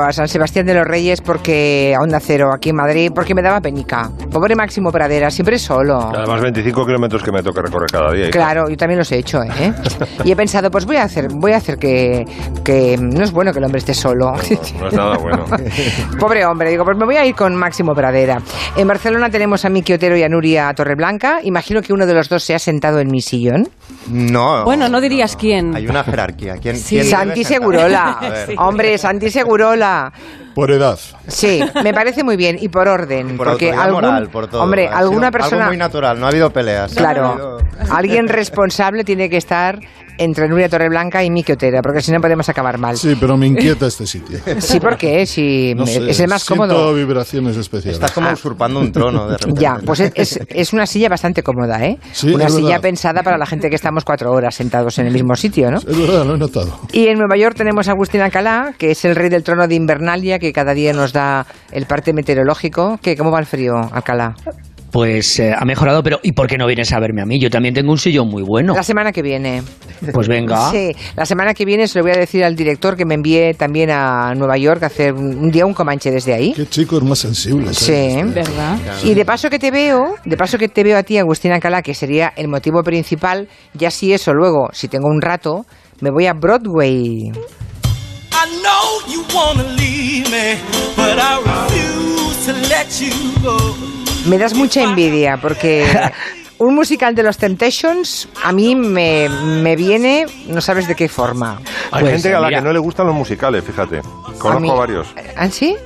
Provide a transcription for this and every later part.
a San Sebastián de los Reyes porque a Onda Cero, aquí en Madrid, porque me daba penica. Pobre Máximo Pradera, siempre solo. Además, 25 kilómetros que me toca recorrer cada día. hija. Claro, yo también los he hecho, ¿eh? Y he pensado, pues voy a hacer, voy a hacer que, que no es bueno que el hombre esté solo. No, no es nada bueno. Pobre hombre, digo, pues me voy a ir con Máximo Pradera. En Barcelona tenemos a Miki Otero y a Nuria Torreblanca. Imagino que uno de los dos se ha sentado en mi sillón. No. Bueno, no dirías quién. Hay una jerarquía. ¿Quién, Sí. quién Santi? Segurola. Ver. Hombre, Santi Segurola. Por edad. Sí, me parece muy bien y por orden. Por porque algún, moral, por todo. hombre, Ha sido alguna Algo persona, muy natural, no ha habido peleas. claro, Ha habido- alguien responsable tiene que estar entre Nuria Torreblanca y Miki Otero, porque si no podemos acabar mal. Sí, pero me inquieta este sitio. Sí, porque si No sé, es el más siento cómodo. vibraciones especiales. Estás como usurpando un trono de repente. Ya, pues es, es- es una silla bastante cómoda, ¿eh? Sí, una es silla verdad. pensada para la gente que estamos cuatro horas sentados en el mismo sitio, ¿no? Es verdad, lo he notado. Y en Nueva York tenemos a Agustín Alcalá, que es el rey del trono de Invernalia, que cada día nos da el parte meteorológico. ¿Qué, ¿Cómo va el frío, Alcalá? Pues eh, ha mejorado, pero ¿y por qué no vienes a verme a mí? Yo también tengo un sillón muy bueno. La semana que viene. Pues venga. Sí, la semana que viene se lo voy a decir al director que me envíe también a Nueva York a hacer un día un comanche desde ahí. Qué chicos más sensibles. Sí. ¿eh? ¿Verdad? Y de paso que te veo, de paso que te veo a ti, Agustín Alcalá, que sería el motivo principal, ya si eso luego, si tengo un rato, me voy a Broadway. I know you wanna leave me, but I refuse to let you go. Me das mucha envidia porque un musical de los Temptations a mí me, me viene, no sabes de qué forma. Hay Pues, gente a la mira. que no le gustan los musicales, fíjate. Conozco A mí- a varios. ¿Ah, sí?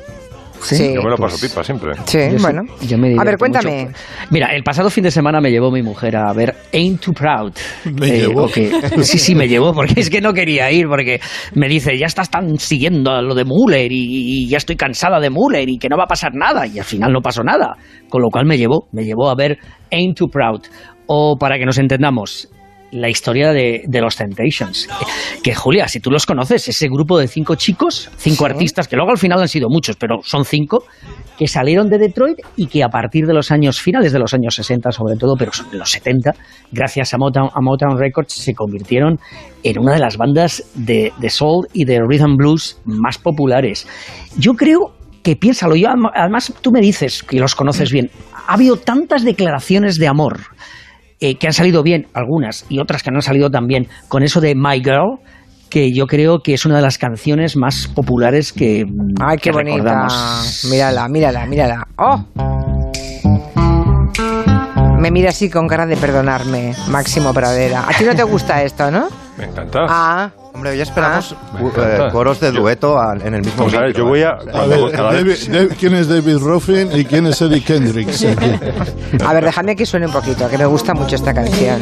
Sí. Yo me lo paso Pues- pipa siempre. Sí, Yo sí- bueno. yo me a ver, cuéntame. mucho. Mira, el pasado fin de semana me llevó mi mujer a ver Ain't Too Proud. Eh, Me llevó. ok. Sí, sí, me llevó, porque es que no quería ir, porque me dice, ya estás tan siguiendo a lo de Muller y, y ya estoy cansada de Muller y que no va a pasar nada. Y al final no pasó nada. Con lo cual me llevó, me llevó a ver Ain't Too Proud. O para que nos entendamos, la historia de, de los Temptations. Que Julia, si tú los conoces, ese grupo de cinco chicos, cinco artistas, que luego al final han sido muchos, pero son cinco, que salieron de Detroit y que a partir de los años finales de los años 60 sobre todo, pero de los 70, gracias a Motown, a Motown Records se convirtieron en una de las bandas de, de soul y de rhythm blues más populares. Yo creo que piénsalo, yo adem- además tú me dices que los conoces bien, ha habido tantas declaraciones de amor eh, que han salido bien, algunas, y otras que no han salido tan bien, con eso de My Girl, que yo creo que es una de las canciones más populares que, mm, Ay, qué que bonita. recordamos. Mírala, mírala, mírala. ¡Oh! Me mira así con cara de perdonarme, Máximo Pradera. A ti no te gusta esto, ¿no? Me encanta. Ah, Hombre, hoy esperamos Me uh, eh, coros de dueto en el mismo Vamos a ver, micro, yo voy a... ver, David- David- ¿quién es David Ruffin y quién es Eddie Kendricks? A ver, déjame que suene un poquito, que me gusta mucho esta canción.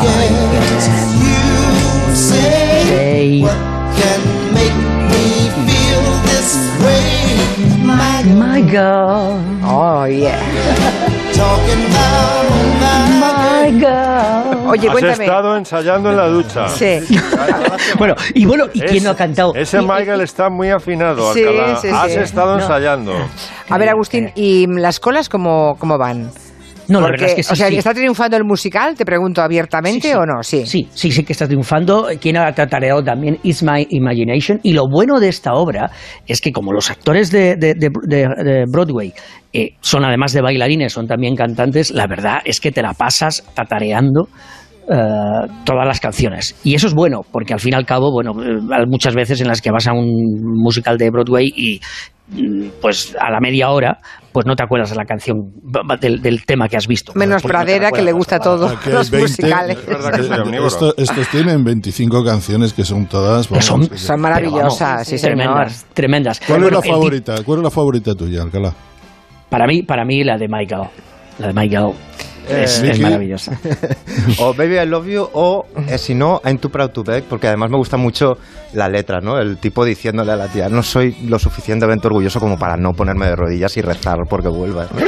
You say Say, can make me feel this way. My My girl, Oh, yeah. Oye, Has cuéntame. estado ensayando en la ducha. Sí. Bueno, y bueno, ¿y quién Es- no ha cantado? Ese Michael está muy afinado, Sí, Alcalá. sí, Has sí. estado No. ensayando. A ver, Agustín, ¿y las colas cómo, cómo van? No, la verdad es que sí. o sea, sí. ¿está triunfando el musical? Te pregunto abiertamente Sí, o no. Sí. Sí, sí, sí que está triunfando. Quien ha tatareado también Is My Imagination. Y lo bueno de esta obra es que como los actores de- de- de Broadway eh, son además de bailarines, son también cantantes, la verdad es que te la pasas tatareando eh, todas las canciones. Y eso es bueno, porque al fin y al cabo, bueno, eh, hay muchas veces en las que vas a un musical de Broadway y mm, pues a la media hora pues no te acuerdas de la canción del, del tema que has visto. Menos no Pradera, que le gusta todo, Aquí hay los 20. musicales. Es. Esto- estos tienen 25 canciones que son todas. Vamos, son, que- Son maravillosas, sí, señor. tremendas, tremendas. ¿Cuál Bueno, es la favorita? ¿Cuál es la favorita tuya, Alcalá? Para mí, para mí la de Michael. La de Michael es, es Vicky. maravillosa. O Baby I Love You o, eh, si no, I'm Too Proud to Beg, porque además me gusta mucho la letra, ¿no? El tipo diciéndole a la tía, no soy lo suficientemente orgulloso como para no ponerme de rodillas y rezar porque vuelvas.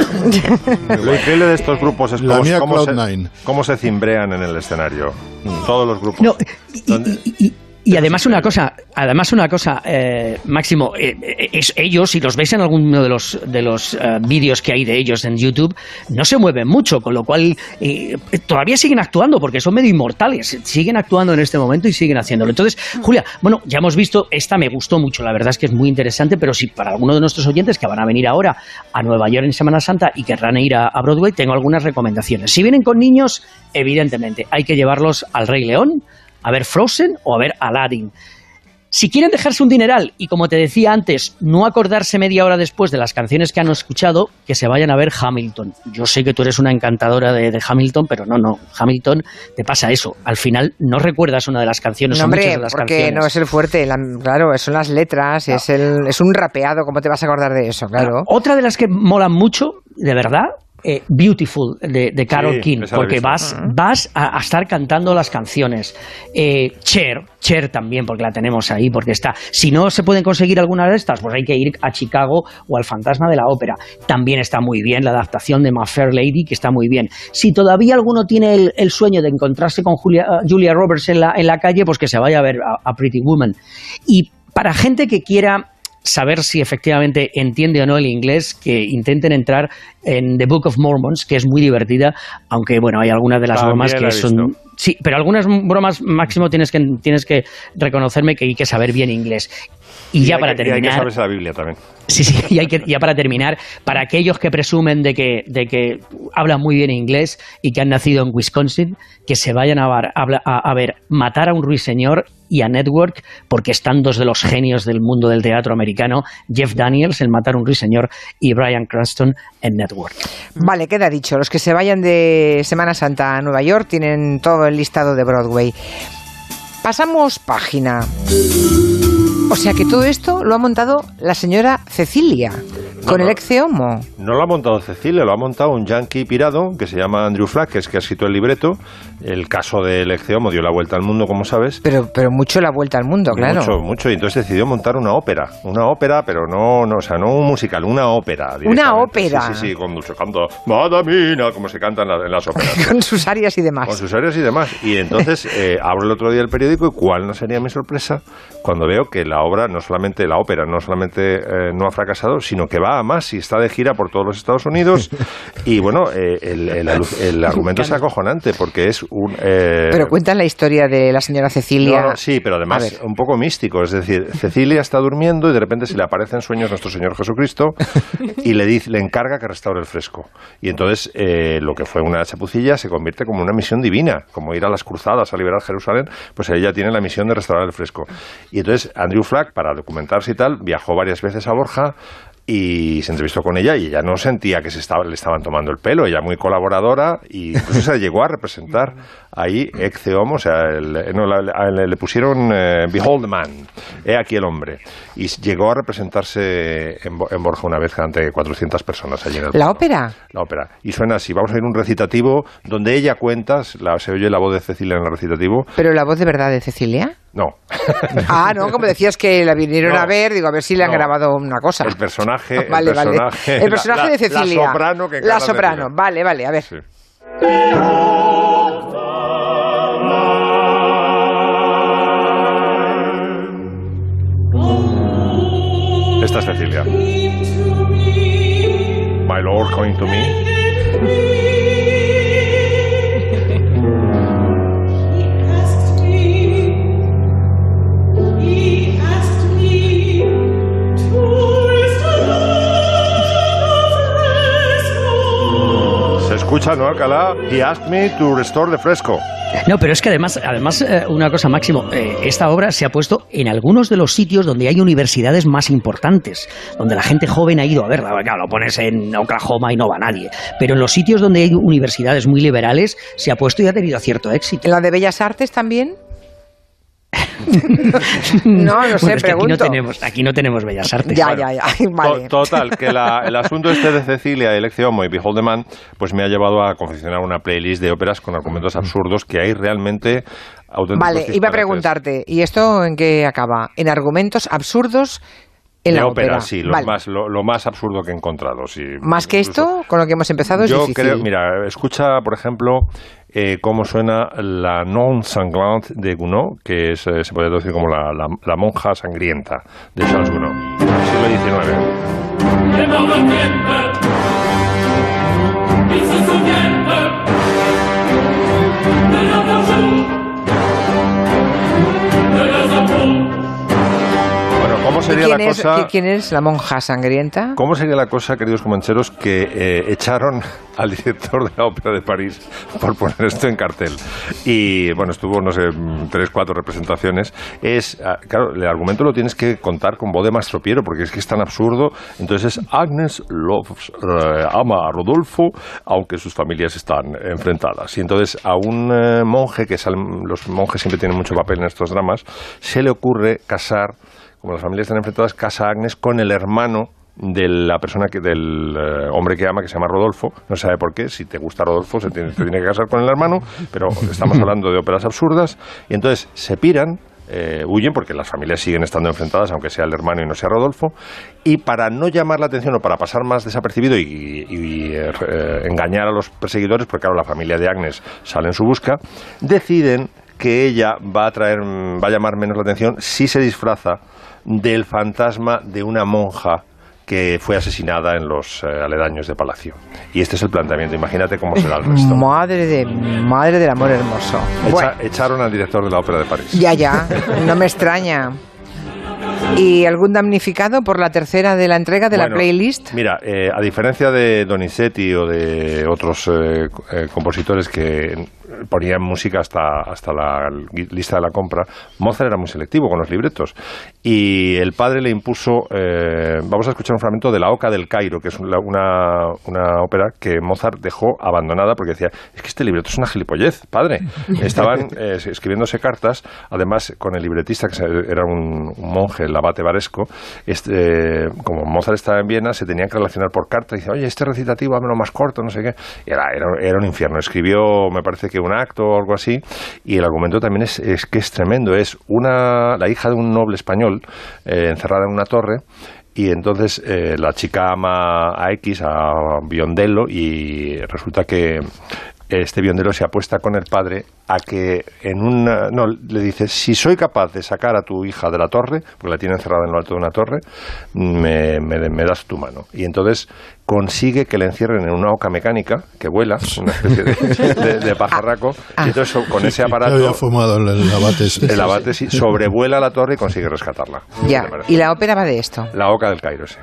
Lo increíble de estos grupos es La cómo, mía cómo se, Cloud9. cómo se cimbrean en el escenario. Todos los grupos. No, y, y- y- Y además una cosa, además una cosa, eh, Máximo, eh, eh, es ellos, si los veis en alguno de los de los eh, vídeos que hay de ellos en YouTube, no se mueven mucho, con lo cual eh, todavía siguen actuando porque son medio inmortales, siguen actuando en este momento y siguen haciéndolo. Entonces, Julia, bueno, ya hemos visto, esta me gustó mucho, la verdad es que es muy interesante, pero si para alguno de nuestros oyentes que van a venir ahora a Nueva York en Semana Santa y querrán ir a, a Broadway, tengo algunas recomendaciones. Si vienen con niños, evidentemente, hay que llevarlos al Rey León, a ver Frozen o a ver Aladdin. Si quieren dejarse un dineral y, como te decía antes, no acordarse media hora después de las canciones que han escuchado, que se vayan a ver Hamilton. Yo sé que tú eres una encantadora de, de Hamilton, pero no, no. Hamilton te pasa eso. Al final no recuerdas una de las canciones. No, hombre, de las porque canciones. no es el fuerte, la- claro, son las letras, es, el, es un rapeado, ¿cómo te vas a acordar de eso? Claro. Otra de las que molan mucho, de verdad, eh, Beautiful de, de Carol Sí, King, porque vas, vas a, a estar cantando las canciones. Eh, Cher, Cher también, porque la tenemos ahí, porque está. Si no se pueden conseguir alguna de estas, pues hay que ir a Chicago o al Fantasma de la Ópera. También está muy bien la adaptación de My Fair Lady, que está muy bien. Si todavía alguno tiene el, el sueño de encontrarse con Julia, eh, Julia Roberts en la, en la calle, pues que se vaya a ver a, a Pretty Woman. Y para gente que quiera saber si efectivamente entiende o no el inglés, que intenten entrar en The Book of Mormons, que es muy divertida, aunque bueno, hay algunas de las También bromas que son... Sí, pero algunas bromas máximo tienes que, tienes que reconocerme que hay que saber bien inglés. Y, ya para que- y hay que terminar... saberse la Biblia también. Sí, sí, y ya para terminar, para aquellos que presumen de que, de que hablan muy bien inglés y que han nacido en Wisconsin, que se vayan a, a- a ver Matar a un ruiseñor y a Network, porque están dos de los genios del mundo del teatro americano, Jeff Daniels en Matar a un ruiseñor y Brian Cranston en Network. Vale, queda dicho. Los que se vayan de Semana Santa a Nueva York tienen todo el listado de Broadway. Pasamos página. O sea que todo esto lo ha montado la señora Cecilia, con No, el no. ex homo. No lo ha montado Cecilia, lo ha montado un yankee pirado que se llama Andrew Flack, que es que ha escrito el libreto. El caso del Ecceomo dio la vuelta al mundo, como sabes. Pero, pero mucho la vuelta al mundo, claro. Mucho, mucho. Y entonces decidió montar una ópera. Una ópera, pero no, no o sea, no un musical, una ópera. Una ópera. Sí, sí, sí, con dulce canto. Madamina, como se canta en, la- en las óperas. Con sus áreas y demás. con sus áreas y demás. Y entonces eh, abro el otro día el periódico y cuál no sería mi sorpresa cuando veo que la obra, no solamente la ópera, no solamente eh, no ha fracasado, sino que va a más y está de gira por todos los Estados Unidos. Y bueno, eh, el, el alu- el argumento es acojonante porque es un... eh, Pero cuentan la historia de la señora Cecilia. no, no, sí, pero además un poco místico. Es decir, Cecilia está durmiendo y de repente se le aparece en sueños nuestro Señor Jesucristo y le dice, le encarga que restaure el fresco. Y entonces eh, lo que fue una chapucilla se convierte como una misión divina, como ir a las cruzadas a liberar Jerusalén, pues ella tiene la misión de restaurar el fresco. Y entonces Andrew Flack, para documentarse y tal, viajó varias veces a Borja y se entrevistó con ella y ella no sentía que se estaba, le estaban tomando el pelo, ella muy colaboradora y incluso se llegó a representar ahí Ecce Homo, o sea, el- no, la- le, le pusieron eh, Behold the Man, he aquí el hombre, y llegó a representarse en, en Borja una vez ante 400 personas allí en el ¿La ópera? La ópera. Y suena así, vamos a ir un recitativo donde ella cuenta, la- se oye la voz de Cecilia en el recitativo, ¿Pero la voz de verdad de Cecilia? No, Ah, no, como decías que la vinieron No. a ver, digo, a ver si le han No. grabado una cosa. el personaje, el vale. personaje, El personaje la- de Cecilia. La soprano que La soprano, vale, vale, a ver. Sí. Esta es Cecilia. My Lord coming to me. Escucha, ¿no, Alcalá? He asked me to restore the fresco. No, pero es que además, además eh, una cosa máximo, eh, esta obra se ha puesto en algunos de los sitios donde hay universidades más importantes, donde la gente joven ha ido a verla. Claro, lo pones en Oklahoma y no va nadie. Pero en los sitios donde hay universidades muy liberales se ha puesto y ha tenido cierto éxito. ¿En la de Bellas Artes también? no, no sé, Bueno, es que aquí no pregunto. tenemos, aquí no tenemos bellas artes. Ya, Bueno, ya, ya. To-. Total, que la- el asunto este de Cecilia, el Homo y Behold the Man, pues me ha llevado a confeccionar una playlist de óperas con argumentos absurdos que hay realmente Vale, iba a preguntarte, ¿y esto en qué acaba? ¿En argumentos absurdos En de la ópera, ópera, sí, lo, vale. más, lo, lo más absurdo que he encontrado. Sí. Más que Incluso- esto, con lo que hemos empezado, es Yo difícil. creo, mira, escucha, por ejemplo, eh, cómo suena la non sanglante de Gounod, que es, eh, se puede decir como la, la- la monja sangrienta de Charles Gounod, siglo XIX. Sería quién, la es, quién es la monja sangrienta? ¿Cómo sería la cosa, queridos comancheros, que eh, echaron al director de la Ópera de París por poner esto en cartel? Y bueno, estuvo, no sé, mm, tres, cuatro representaciones. Es, ah, claro, el argumento lo tienes que contar con voz de mastropiero, porque es que es tan absurdo. Entonces es Agnes loves, eh, ama a Rodolfo, aunque sus familias están enfrentadas. Y entonces a un eh, monje, que salen- los monjes siempre tienen mucho papel en estos dramas, se le ocurre casar como las familias están enfrentadas, casa Agnes con el hermano de la persona que del eh, hombre que ama que se llama Rodolfo. No sabe por qué si te gusta Rodolfo se tiene, te tiene que casar con el hermano pero estamos hablando de óperas absurdas. Y entonces se piran eh, huyen porque las familias siguen estando enfrentadas aunque sea el hermano y no sea Rodolfo. Y para no llamar la atención o para pasar más desapercibido y, y- y, eh, engañar a los perseguidores porque claro la familia de Agnes sale en su busca deciden que ella va a traer va a llamar menos la atención si se disfraza del fantasma de una monja que fue asesinada en los eh, aledaños de Palacio. Y este es el planteamiento. Imagínate cómo será el resto. Madre, de, madre del amor hermoso. Echa- Bueno, echaron al director de la Ópera de París. ya, ya, no me extraña. ¿Y algún damnificado por la tercera de la entrega de la playlist? Mira, eh, a diferencia de Donizetti o de otros eh, eh, compositores que ponían música hasta, hasta la lista de la compra, Mozart era muy selectivo con los libretos. Y el padre le impuso, eh, vamos a escuchar un fragmento de La Oca del Cairo, que es una, una, una ópera que Mozart dejó abandonada porque decía, es que este libreto es una gilipollez, padre. Estaban eh, escribiéndose cartas, además con el libretista, que era un, un monje, el abate Varesco, este, como Mozart estaba en Viena, se tenían que relacionar por carta y dice, oye, este recitativo, hámelo más corto, no sé qué. Era, era, era un infierno. Escribió, me parece que acto o algo así, y el argumento también es, es que es tremendo. Es una, la hija de un noble español eh, encerrada en una torre, y entonces eh, la chica ama a X, a Biondello, y resulta que este biondero se apuesta con el padre a que en una... No, le dice, si soy capaz de sacar a tu hija de la torre, porque la tiene encerrada en lo alto de una torre, me, me- me das tu mano. Y entonces consigue que le encierren en una oca mecánica que vuela, una especie de, de- de pajarraco, y entonces con ese aparato... había fumado el, el abate. El abate sí, sobrevuela la torre y consigue rescatarla. Ya, y la ópera va de esto. La oca del Cairo, sí.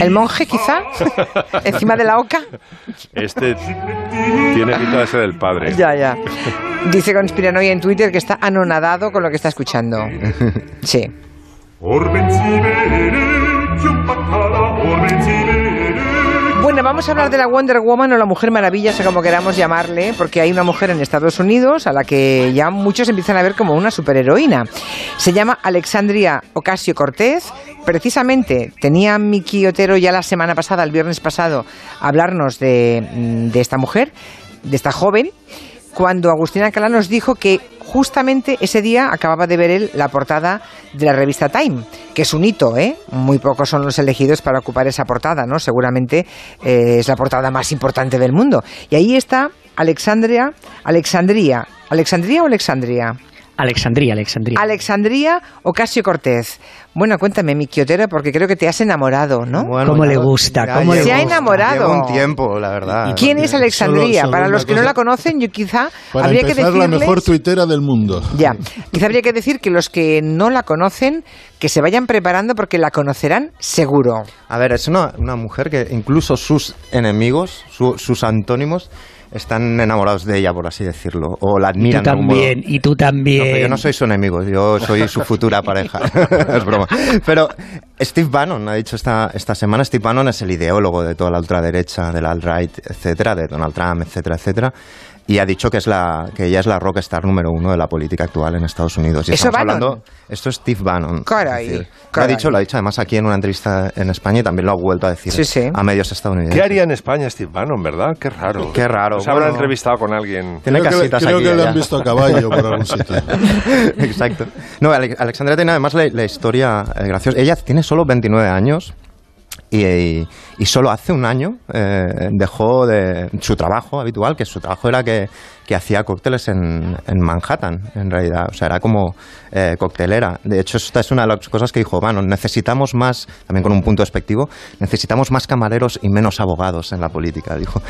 ¿El monje quizá? ¿Encima de la oca? Este tiene pinta de ser el padre. Ya, ya. Dice Conspiranoia en Twitter que está anonadado con lo que está escuchando. Sí. Bueno, vamos a hablar de la Wonder Woman o la Mujer Maravilla, sé como queramos llamarle, porque hay una mujer en Estados Unidos a la que ya muchos empiezan a ver como una superheroína. Se llama Alexandria Ocasio Cortez. Precisamente tenía Miki Otero ya la semana pasada, el viernes pasado, hablarnos de, mm, de esta mujer, de esta joven, cuando Agustín Alcalá nos dijo que justamente ese día acababa de ver él la portada de la revista Time, que es un hito, ¿eh? Muy pocos son los elegidos para ocupar esa portada, ¿no? Seguramente eh, es la portada más importante del mundo. Y ahí está Alexandria, Alexandría, ¿Alexandría o Alexandria? Alexandría, Alexandría. Alexandría Ocasio Cortez. Bueno, cuéntame, mi Quiotero, porque creo que te has enamorado, ¿no? Bueno, ¿Cómo le gusta? ya ¿Cómo le llevo- Se ha enamorado. Un tiempo, la verdad. ¿Quién es Alexandría? Solo- solo Para los que no la conocen, yo quizá Para habría que empezar, la decirles... mejor tuitera del mundo. Ya, quizá habría que decir que los que no la conocen, que se vayan preparando porque la conocerán seguro. A ver, es una, una mujer que incluso sus enemigos, su- sus antónimos, están enamorados de ella, por así decirlo. O la Y tú admiran. algún modo. también, y tú No, también. pero yo no soy su enemigo, yo soy su futura pareja. es broma. Pero Steve Bannon ha dicho esta, esta semana, Steve Bannon es el ideólogo de toda la ultraderecha, de la alt-right, etcétera, de Donald Trump, etcétera, etcétera. Y ha dicho que es la que ella es la rockstar número uno de la política actual en Estados Unidos. Y ¿Eso estamos Bannon? hablando, esto es Steve Bannon. Caray, Es decir, lo ha dicho, lo ha dicho además aquí en una entrevista en España y también lo ha vuelto a decir Sí, sí. a medios estadounidenses. ¿Qué haría en España Steve Bannon, verdad? Qué raro. Qué raro, Se habrá bueno. entrevistado con alguien. Tiene creo que, casitas creo aquí que le han visto a caballo por algún sitio. Exacto. No, Ale- Alexandria tiene además la, la historia eh, graciosa. Ella tiene solo 29 años y, y- y solo hace un año eh, dejó de su trabajo habitual, que su trabajo era que, hacía cócteles en, Manhattan, en realidad. O sea, era como eh, coctelera. De hecho, esta es una de las cosas que dijo, bueno, necesitamos más, también con un punto despectivo, necesitamos más camareros y menos abogados en la política, dijo.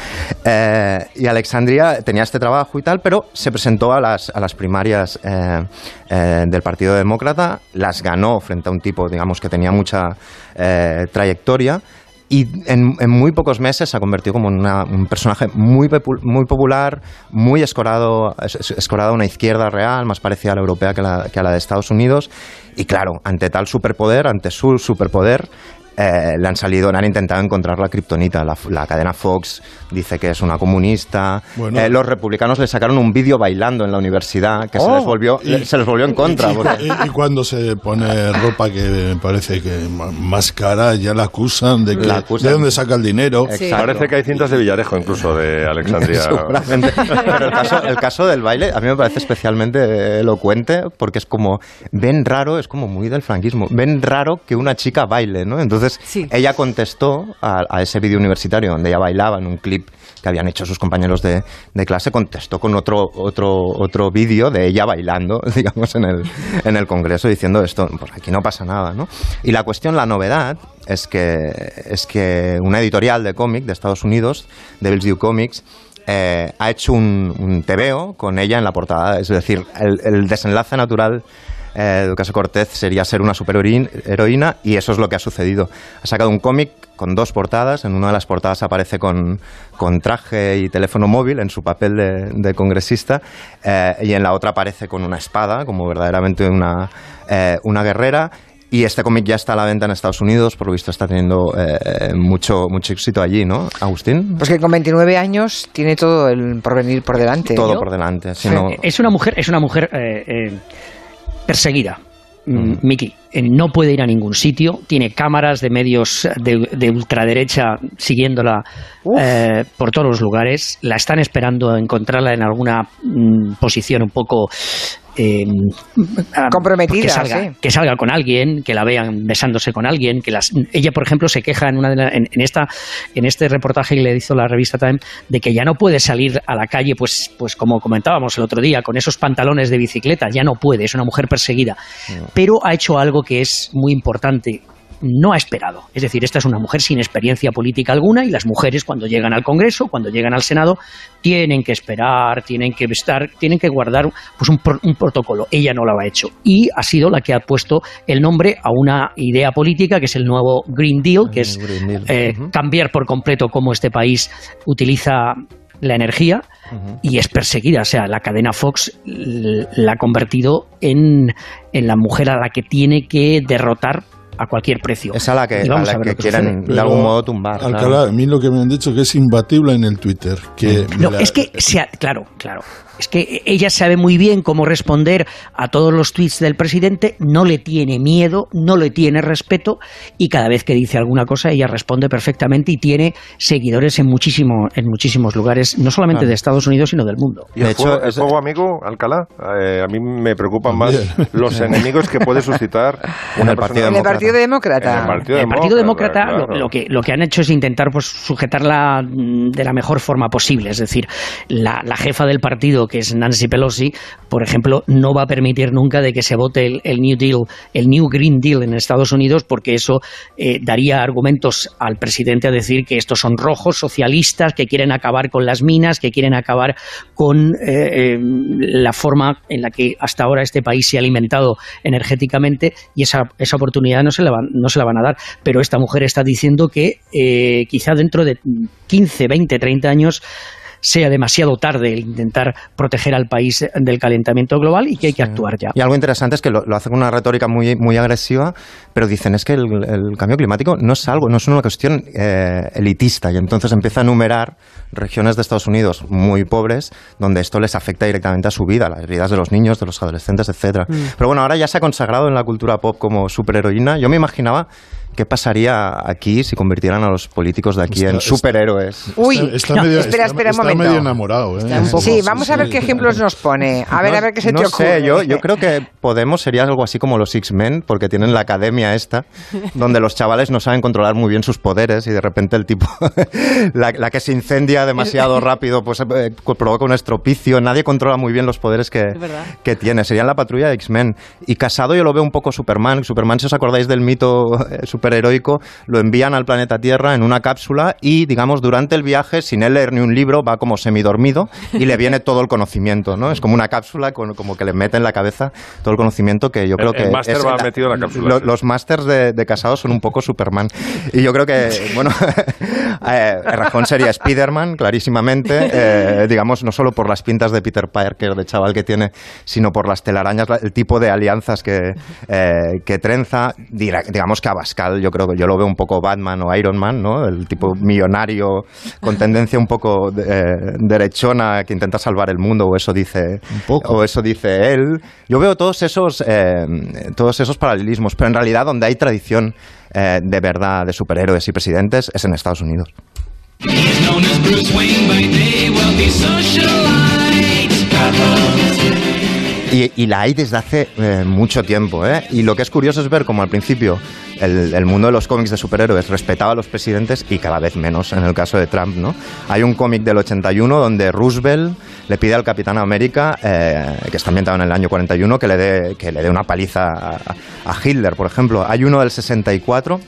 Eh, y Alexandria tenía este trabajo y tal, pero se presentó a las, primarias eh, del Partido Demócrata, las ganó frente a un tipo, digamos, que tenía mucha trayectoria. Y en, en muy pocos meses se ha convertido como en un personaje muy, muy popular, muy escorado, es- es- escorado a una izquierda real, más parecida a la europea que, la, que a la de Estados Unidos. Y claro, ante tal superpoder, ante su superpoder, eh, le han salido, le han intentado encontrar la kriptonita. La, la cadena Fox dice que es una comunista. Bueno. Eh, los republicanos le sacaron un vídeo bailando en la universidad que se, Oh. les volvió, Y- se les volvió en contra. Y, porque- y- y cuando se pone ropa que parece que más cara, ya la acusan de que La acusan. de dónde saca el dinero. Parece que hay cintas de Villarejo, incluso de Alexandria. Seguramente. Pero el caso, el caso del baile a mí me parece especialmente elocuente porque es como, ven raro, es como muy del franquismo, ven raro que una chica baile, ¿no? Entonces Sí. ella contestó a, a ese vídeo universitario donde ella bailaba en un clip que habían hecho sus compañeros de, de clase, contestó con otro, otro, otro vídeo de ella bailando, digamos, en el, en el Congreso diciendo esto, pues aquí no pasa nada, ¿no? Y la cuestión, la novedad, es que, es que una editorial de cómic de Estados Unidos, Devil's Due Comics, eh, ha hecho un, un tebeo con ella en la portada. Es decir, el, el desenlace natural eh, de Ducasa Cortez sería ser una superheroína y eso es lo que ha sucedido. Ha sacado un cómic con dos portadas. En una de las portadas aparece con, con traje y teléfono móvil en su papel de, de congresista eh, y en la otra aparece con una espada, como verdaderamente una, eh, una guerrera. Y este cómic ya está a la venta en Estados Unidos, por lo visto está teniendo eh, mucho, mucho éxito allí, ¿no, Agustín? Pues que con 29 años tiene todo el porvenir por delante. Todo por delante. si Sí. no- Es una mujer, es una mujer eh, eh, perseguida. Mm, Miki, eh, no puede ir a ningún sitio, tiene cámaras de medios de, de ultraderecha siguiéndola eh, por todos los lugares, la están esperando a encontrarla en alguna mm, posición un poco eh, ah, Comprometida, que salga, sí. que salga con alguien, que la vean besándose con alguien, que las ella por ejemplo se queja en una de la- en, en esta en este reportaje que le hizo la revista Time de que ya no puede salir a la calle pues pues como comentábamos el otro día con esos pantalones de bicicleta, ya no puede, es una mujer perseguida, pero ha hecho algo que es muy importante no ha esperado. Es decir, esta es una mujer sin experiencia política alguna y las mujeres cuando llegan al Congreso, cuando llegan al Senado, tienen que esperar, tienen que estar, tienen que guardar pues un, pro- un protocolo. Ella no lo ha hecho y ha sido la que ha puesto el nombre a una idea política que es el nuevo Green Deal, que es Deal. eh, cambiar por completo cómo este país utiliza la energía y es perseguida. O sea, la cadena Fox la ha convertido en, en la mujer a la que tiene que derrotar a cualquier precio. Es a la que, a vamos la a ver que sucede. de Pero, algún modo tumbar. Alcalá, claro. a mí lo que me han dicho que es imbatible en el Twitter. Que No, la- es que, sea, claro, claro. Es que ella sabe muy bien cómo responder a todos los tweets del presidente, no le tiene miedo, no le tiene respeto y cada vez que dice alguna cosa ella responde perfectamente y tiene seguidores en, muchísimo, en muchísimos lugares, no solamente de Estados Unidos, sino del mundo. ¿Y el, De hecho, juego, el juego amigo, Alcalá? Eh, a mí me preocupan más los enemigos que puede suscitar En una el persona- En el Partido Demócrata. En el Partido el Partido Demócrata claro. lo, lo que, lo que han hecho es intentar pues, sujetarla mm, de la mejor forma posible. Es decir, la, la jefa del partido, que es Nancy Pelosi, por ejemplo, no va a permitir nunca de que se vote el, New Deal, el New Green Deal en Estados Unidos, porque eso eh, daría argumentos al presidente a decir que estos son rojos, socialistas, que quieren acabar con las minas, que quieren acabar con eh, eh, la forma en la que hasta ahora este país se ha alimentado energéticamente y esa, esa oportunidad no se, la van, no se la van a dar. Pero esta mujer está diciendo que quizá dentro de 15, 20, 30 años sea demasiado tarde el intentar proteger al país del calentamiento global y que hay que actuar ya. Y algo interesante es que lo, lo hace con una retórica muy, muy agresiva, pero dicen es que el, el cambio climático no es algo, no es una cuestión eh, elitista. Y entonces empieza a enumerar regiones de Estados Unidos muy pobres donde esto les afecta directamente a su vida, a las vidas de los niños, de los adolescentes, etcétera. Pero bueno, ahora ya se ha consagrado en la cultura pop como superheroína. Yo me imaginaba qué pasaría aquí si convirtieran a los políticos de aquí Está- en está- superhéroes. Uy, Está- está no, medio- espera, está- espera un está momento. medio enamorado, ¿eh? Está un poco- Sí, vamos a ver qué ejemplos nos pone. A ver, a ver qué se no te ocurre. sé, yo, yo creo que Podemos sería algo así como los X-Men, porque tienen la academia esta, donde los chavales no saben controlar muy bien sus poderes y de repente el tipo, la, la que se incendia demasiado rápido, pues eh, provoca un estropicio, nadie controla muy bien los poderes que, que tiene. Serían la patrulla de X-Men. Y casado yo lo veo un poco Superman. Superman, si os acordáis del mito eh, superheroico, lo envían al planeta Tierra en una cápsula y, digamos, durante el viaje, sin él leer ni un libro, va como semidormido y le viene todo el conocimiento, ¿no? Es como una cápsula con, como que le mete en la cabeza todo el conocimiento que yo creo El- que... el máster va metido en la cápsula, lo- sí. los másters de, de casados son un poco Superman. Y yo creo que, bueno, eh, Rajón sería Spiderman, clarísimamente, eh, digamos, no solo por las pintas de Peter Parker, de chaval que tiene, sino por las telarañas, la- el tipo de alianzas que, eh, que trenza. Digamos que Abascal, yo creo que yo lo veo un poco Batman o Iron Man, ¿no? El tipo millonario con tendencia un poco eh, derechona que intenta salvar el mundo, o eso dice, poco. o eso dice él. Yo veo todos esos, eh, todos esos paralelismos, pero en realidad donde hay tradición eh, de verdad de superhéroes y presidentes es en Estados Unidos. Y, y la hay desde hace eh, mucho tiempo. ¿eh? Y lo que es curioso es ver cómo al principio el, el mundo de los cómics de superhéroes respetaba a los presidentes y cada vez menos en el caso de Trump. ¿no? Hay un cómic del 81 donde Roosevelt le pide al Capitán América, eh, que está ambientado en el año 41, que le dé, que le dé una paliza a, a Hitler, por ejemplo. Hay uno del 64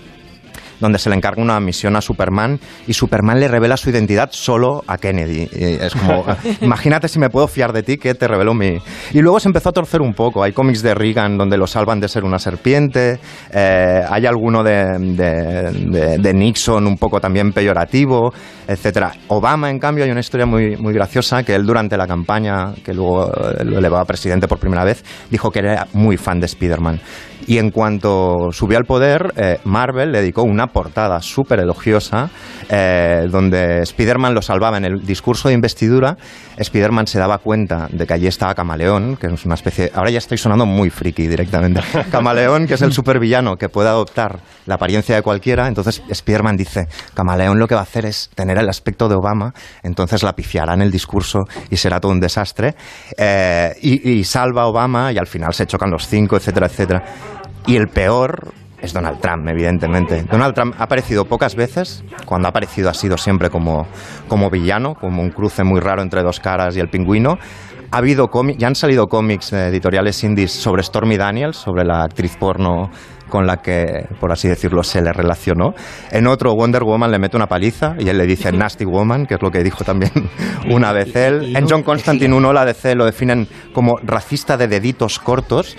donde se le encarga una misión a Superman y Superman le revela su identidad solo a Kennedy. Y es como, imagínate si me puedo fiar de ti que te reveló mi... Y luego se empezó a torcer un poco. Hay cómics de Reagan donde lo salvan de ser una serpiente, eh, hay alguno de, de- de- de Nixon un poco también peyorativo, etcétera. Obama, en cambio, hay una historia muy, muy graciosa que él durante la campaña, que luego lo elevaba a presidente por primera vez, dijo que era muy fan de Spider-Man. Y en cuanto subió al poder, eh, Marvel le dedicó una portada súper elogiosa eh, donde Spider-Man lo salvaba en el discurso de investidura. Spider-Man se daba cuenta de que allí estaba Camaleón, que es una especie... Ahora ya estoy sonando muy friki directamente. Camaleón, que es el supervillano que puede adoptar la apariencia de cualquiera. Entonces Spider-Man dice, Camaleón lo que va a hacer es tener el aspecto de Obama, entonces la pifiará en el discurso y será todo un desastre. Eh, y, y salva a Obama y al final se chocan los cinco, etcétera, etcétera. Y el peor es Donald Trump, evidentemente. Donald Trump ha aparecido pocas veces. Cuando ha aparecido ha sido siempre como, como villano, como un cruce muy raro entre dos caras y el pingüino. Ha habido ya han salido cómics eh, editoriales indies sobre Stormy Daniels, sobre la actriz porno con la que, por así decirlo, se le relacionó. En otro, Wonder Woman le mete una paliza y él le dice Nasty Woman, que es lo que dijo también una vez él. En John Constantine 1, la DC lo definen como racista de deditos cortos.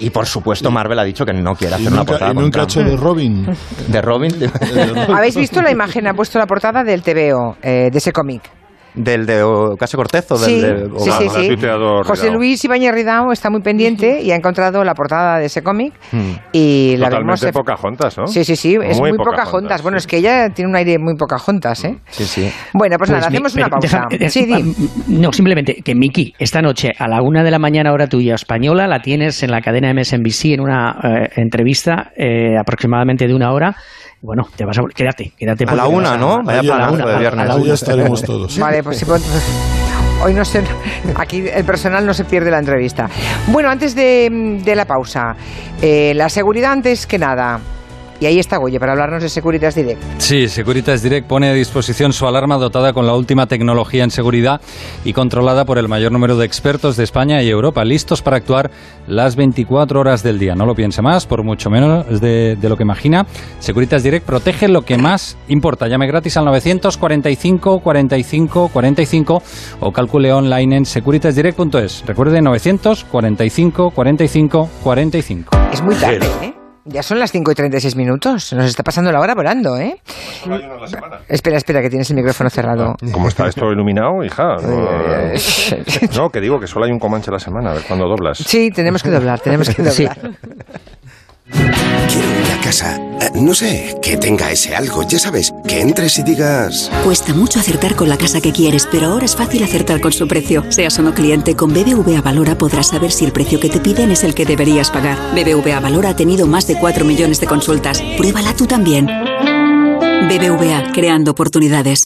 Y por supuesto, Marvel ha dicho que no quiere hacer una portada y nunca ha hecho de Robin. ¿De Robin? ¿Habéis visto la imagen? Ha puesto la portada del TVO, eh, de ese cómic. ¿Del de Ocasio Cortez o del Sí, de sí, sí, sí. José. Luis Ibáñez Ridao está muy pendiente y ha encontrado la portada de ese cómic Hmm. y la vemos... Totalmente Pocahontas, ¿no? Sí, sí, sí, es muy, poca Pocahontas, juntas. Bueno, sí. es que ella tiene un aire muy poca juntas, ¿eh? Sí, sí. Bueno, pues, nada, mi- hacemos una pausa. deja- sí, di. No, simplemente que Miki, esta noche a la una de la mañana hora tuya española, la tienes en la cadena MSNBC en una eh, entrevista eh, aproximadamente de una hora. Bueno, te vas a quédate, quédate. A la una, ¿no? Vaya Ahí a la una, de a la- viernes. a la una ya estaremos todos. Vale, pues sí, pues- Hoy no sé, aquí el personal no se pierde la entrevista. Bueno, antes de, de la pausa, eh, la seguridad antes que nada. Y ahí está Goye para hablarnos de Securitas Direct. Sí, Securitas Direct pone a disposición su alarma dotada con la última tecnología en seguridad y controlada por el mayor número de expertos de España y Europa, listos para actuar las 24 horas del día. No lo piense más, por mucho menos de, de lo que imagina. Securitas Direct protege lo que más importa. Llame gratis al 945 45 45 o calcule online en securitasdirect.es. Recuerde 945 45 45. Es muy tarde, ¿eh? Ya son las 5 y 36 minutos. Nos está pasando la hora volando, ¿eh? Espera, espera, que tienes el micrófono cerrado. ¿Cómo está esto iluminado, hija? No, no, que digo que solo hay un Comanche a la semana, a ver cuándo doblas. Sí, tenemos que doblar, tenemos que doblar. Sí. Quiero una casa, eh, no sé, que tenga ese algo, ya sabes, que entres y digas... Cuesta mucho acertar con la casa que quieres, pero ahora es fácil acertar con su precio. Seas o no cliente, con BBVA Valora podrás saber si el precio que te piden es el que deberías pagar. BBVA Valora ha tenido más de 4 millones de consultas. Pruébala tú también. BBVA, creando oportunidades.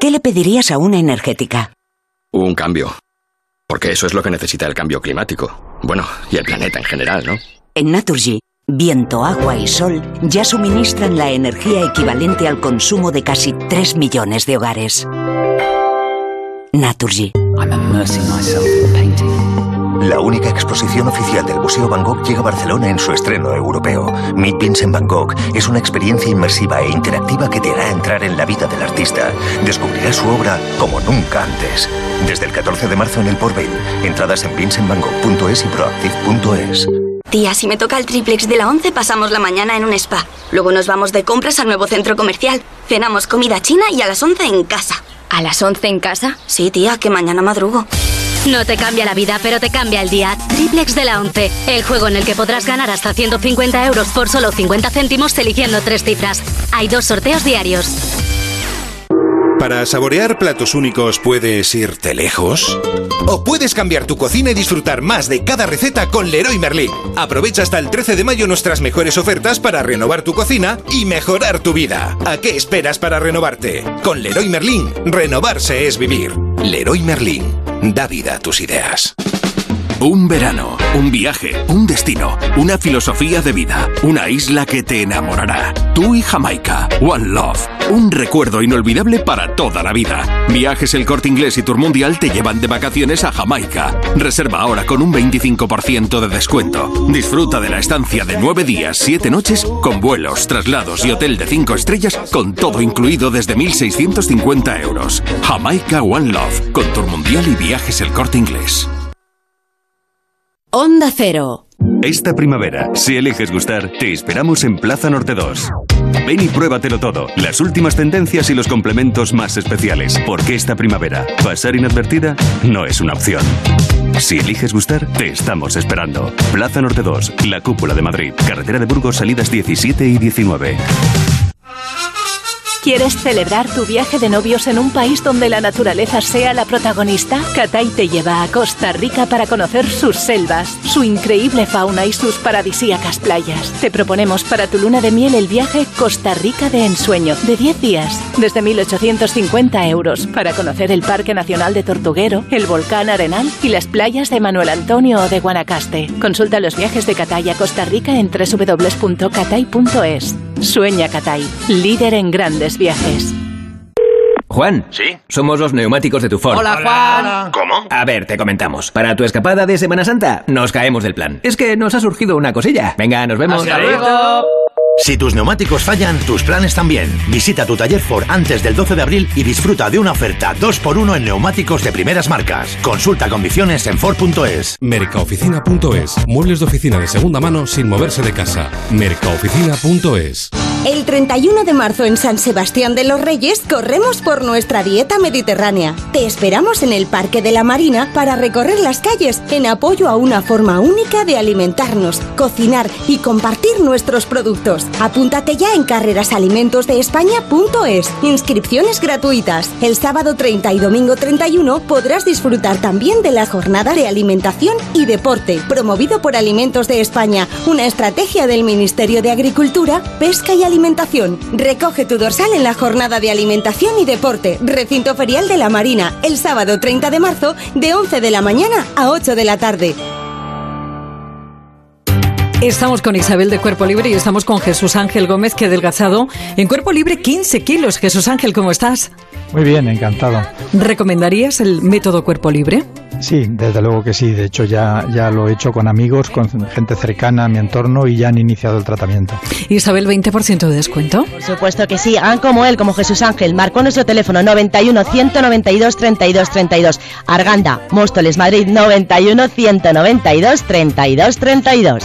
¿Qué le pedirías a una energética? Un cambio. Porque eso es lo que necesita el cambio climático. Bueno, y el planeta en general, ¿no? En Naturgy, viento, agua y sol ya suministran la energía equivalente al consumo de casi 3 millones de hogares. Naturgy. La única exposición oficial del Museo Van Gogh llega a Barcelona en su estreno europeo. Meet Vincent Van Gogh es una experiencia inmersiva e interactiva que te hará entrar en la vida del artista. Descubrirás su obra como nunca antes. Desde el 14 de marzo en el Porvel. Entradas en vincentvangogh.es y proactive.es. Tía, si me toca el triplex de la 11, pasamos la mañana en un spa. Luego nos vamos de compras al nuevo centro comercial. Cenamos comida china y a las 11 en casa. ¿A las 11 en casa? Sí, tía, que mañana madrugo. No te cambia la vida, pero te cambia el día. Triplex de la 11. El juego en el que podrás ganar hasta 150 euros por solo 50 céntimos eligiendo tres cifras. Hay dos sorteos diarios. Para saborear platos únicos puedes irte lejos. O puedes cambiar tu cocina y disfrutar más de cada receta con Leroy Merlin. Aprovecha hasta el 13 de mayo nuestras mejores ofertas para renovar tu cocina y mejorar tu vida. ¿A qué esperas para renovarte? Con Leroy Merlin, renovarse es vivir. Leroy Merlin, da vida a tus ideas. Un verano, un viaje, un destino, una filosofía de vida, una isla que te enamorará. Tú y Jamaica, One Love, un recuerdo inolvidable para toda la vida. Viajes El Corte Inglés y Tour Mundial te llevan de vacaciones a Jamaica. Reserva ahora con un 25% de descuento. Disfruta de la estancia de 9 días, 7 noches, con vuelos, traslados y hotel de 5 estrellas, con todo incluido desde 1.650 euros. Jamaica One Love, con Tour Mundial y Viajes El Corte Inglés. Onda Cero. Esta primavera, si eliges gustar, te esperamos en Plaza Norte 2. Ven y pruébatelo todo, las últimas tendencias y los complementos más especiales, porque esta primavera, pasar inadvertida no es una opción. Si eliges gustar, te estamos esperando. Plaza Norte 2, la cúpula de Madrid, carretera de Burgos, salidas 17 y 19. ¿Quieres celebrar tu viaje de novios en un país donde la naturaleza sea la protagonista? Catay te lleva a Costa Rica para conocer sus selvas, su increíble fauna y sus paradisíacas playas. Te proponemos para tu luna de miel el viaje Costa Rica de ensueño, de 10 días, desde 1.850 euros, para conocer el Parque Nacional de Tortuguero, el volcán Arenal y las playas de Manuel Antonio o de Guanacaste. Consulta los viajes de Catay a Costa Rica en www.catay.es. Sueña Catay, líder en grandes viajes. Juan. ¿Sí? Somos los neumáticos de tu Ford. Hola, Juan. ¿Cómo? A ver, te comentamos. Para tu escapada de Semana Santa, nos caemos del plan. Es que nos ha surgido una cosilla. Venga, nos vemos. Hasta luego. Si tus neumáticos fallan, tus planes también. Visita tu taller Ford antes del 12 de abril y disfruta de una oferta 2x1 en neumáticos de primeras marcas. Consulta condiciones en Ford.es. Mercaoficina.es. Muebles de oficina de segunda mano sin moverse de casa. Mercaoficina.es. El 31 de marzo en San Sebastián de los Reyes corremos por nuestra dieta mediterránea. Te esperamos en el Parque de la Marina para recorrer las calles en apoyo a una forma única de alimentarnos, cocinar y compartir nuestros productos. Apúntate ya en carrerasalimentosdeespaña.es. Inscripciones gratuitas. El sábado 30 y domingo 31 podrás disfrutar también de la jornada de alimentación y deporte, promovido por Alimentos de España, una estrategia del Ministerio de Agricultura, Pesca y Alimentación. Recoge tu dorsal en la jornada de alimentación y deporte, recinto ferial de la Marina, el sábado 30 de marzo, de 11 de la mañana a 8 de la tarde. Estamos con Isabel de Cuerpo Libre y estamos con Jesús Ángel Gómez, que ha adelgazado en Cuerpo Libre 15 kilos. Jesús Ángel, ¿cómo estás? Muy bien, encantado. ¿Recomendarías el método Cuerpo Libre? Sí, desde luego que sí. De hecho, ya, ya lo he hecho con amigos, con gente cercana a mi entorno y ya han iniciado el tratamiento. Isabel, 20% de descuento. Por supuesto que sí. Hagan como él, como Jesús Ángel. Marcó nuestro teléfono 91 192 32 32. Arganda, Móstoles, Madrid 91 192 32 32.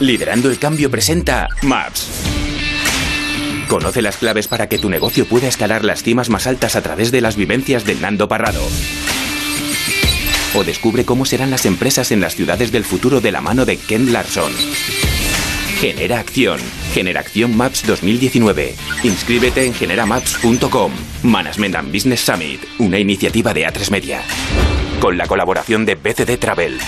Liderando el cambio, presenta Maps. Conoce las claves para que tu negocio pueda escalar las cimas más altas a través de las vivencias de Nando Parrado. O descubre cómo serán las empresas en las ciudades del futuro de la mano de Ken Larson. Genera Acción. Generación Maps 2019. Inscríbete en generamaps.com. Management and Business Summit, una iniciativa de A3 Media. Con la colaboración de BCD Travel.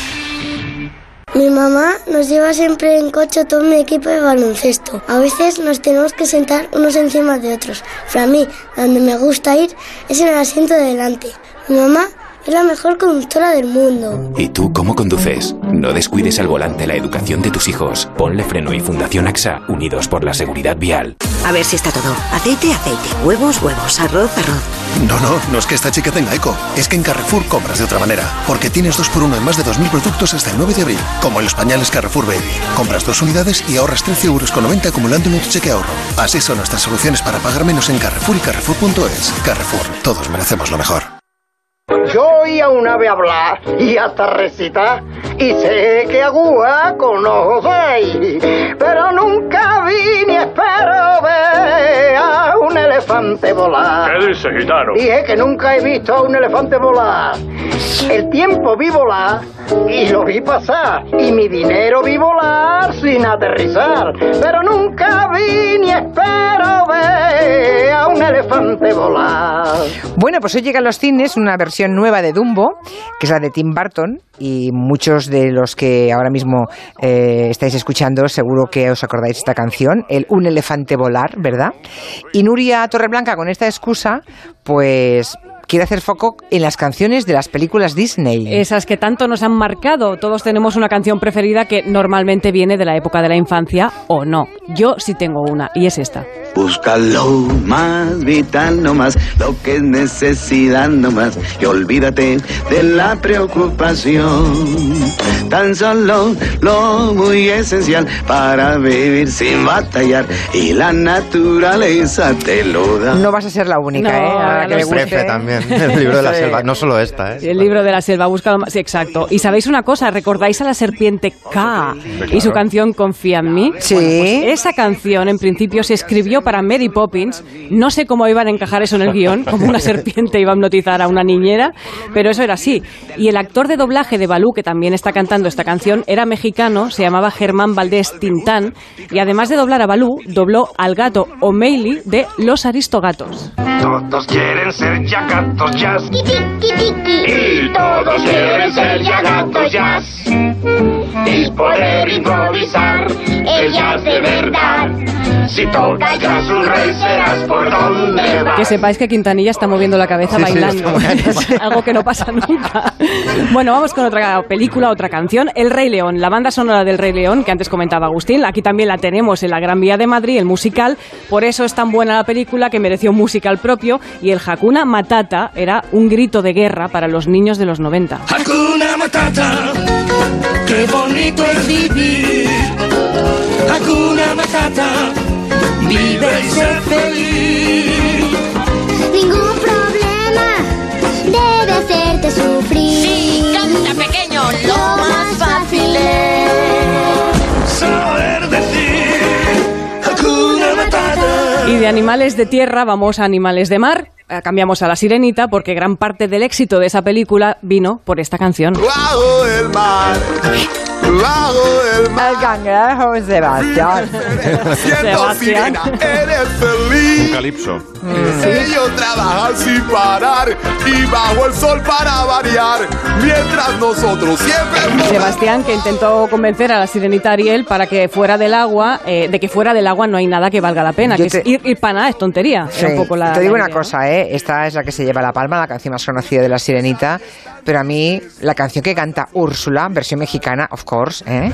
Mi mamá nos lleva siempre en coche todo mi equipo de baloncesto. A veces nos tenemos que sentar unos encima de otros. Pero a mí, donde me gusta ir, es en el asiento de delante. Mi mamá es la mejor conductora del mundo. ¿Y tú cómo conduces? No descuides al volante la educación de tus hijos. Ponle freno y Fundación AXA, unidos por la seguridad vial. A ver si está todo. Aceite, aceite. Huevos, huevos. Arroz, arroz. No, no, no es que esta chica tenga eco. Es que en Carrefour compras de otra manera. Porque tienes dos por uno en más de 2.000 productos hasta el 9 de abril. Como en los pañales Carrefour Baby. Compras dos unidades y ahorras 13 euros con 90 acumulando en tu cheque ahorro. Así son nuestras soluciones para pagar menos en Carrefour y Carrefour.es. Carrefour, todos merecemos lo mejor. Yo oí a un ave hablar y hasta recitar y sé que agua conocéis, pero nunca vi ni espero ver a un elefante volar. ¿Qué dice, gitano? Dije que nunca he visto a un elefante volar. El tiempo vi volar y lo vi pasar y mi dinero vi volar sin aterrizar, pero nunca vi ni espero ver a un elefante volar. Bueno, pues hoy llega a los cines una versión nueva de Dumbo, que es la de Tim Burton, y muchos de los que ahora mismo eh, estáis escuchando seguro que os acordáis esta canción, el Un elefante volar, ¿verdad? Y Nuria Torreblanca con esta excusa, pues quiere hacer foco en las canciones de las películas Disney. Esas que tanto nos han marcado. Todos tenemos una canción preferida que normalmente viene de la época de la infancia o no. Yo sí tengo una y es esta. Busca lo más vital nomás, lo que es necesidad nomás, y olvídate de la preocupación. Tan solo lo muy esencial para vivir sin batallar, y la naturaleza te lo da. No vas a ser la única, No, ¿eh? A la que le también, el libro de la selva, no solo esta, ¿eh? El libro de la selva, busca lo más. Sí, exacto. Y sabéis una cosa, ¿recordáis a la serpiente K y su canción Confía en mí? Sí. Bueno, pues esa canción en principio se escribió para Mary Poppins. No sé cómo iban a encajar eso en el guion, como una serpiente iba a hipnotizar a una niñera, pero eso era así. Y el actor de doblaje de Balú, que también está cantando esta canción, era mexicano, se llamaba Germán Valdés Tintán, y además de doblar a Balú, dobló al gato O'Malley de Los Aristogatos. Todos quieren ser ya gatos jazz. Y todos quieren ser ya gatos jazz. Y poder improvisar el jazz verdad. Si tocas un rey serás por donde vas. Que sepáis que Quintanilla está moviendo la cabeza Sí, sí, bailando. Algo que no pasa nunca. Bueno, vamos con otra película, otra canción. El Rey León, la banda sonora del Rey León, que antes comentaba Agustín. Aquí también la tenemos en la Gran Vía de Madrid, el musical. Por eso es tan buena la película que mereció un musical propio. Y el Hakuna Matata era un grito de guerra para los niños de los 90. Hakuna Matata, qué bonito es vivir. Hakuna Matata, vive y sé feliz. Ningún problema debe hacerte sufrir. De animales de tierra vamos a animales de mar. Eh, Cambiamos a la sirenita porque gran parte del éxito de esa película vino por esta canción. Bajo el mar, bajo el mar. El cangrejo Sebastián. Sirena, eres feliz. Un calipso. Ellos trabajan sin parar y bajo el sol para variar, mientras nosotros siempre Sebastián que intentó convencer a la sirenita Ariel para que fuera del agua, eh, de que fuera del agua no hay nada que valga la pena, Yo que te- es ir, para nada, es tontería. Era Sí, un poco la- te digo la una idea, cosa. ¿eh? Esta es la que se lleva la palma, la canción más conocida de La Sirenita. Pero a mí, la canción que canta Úrsula, versión mexicana, of course, ¿eh?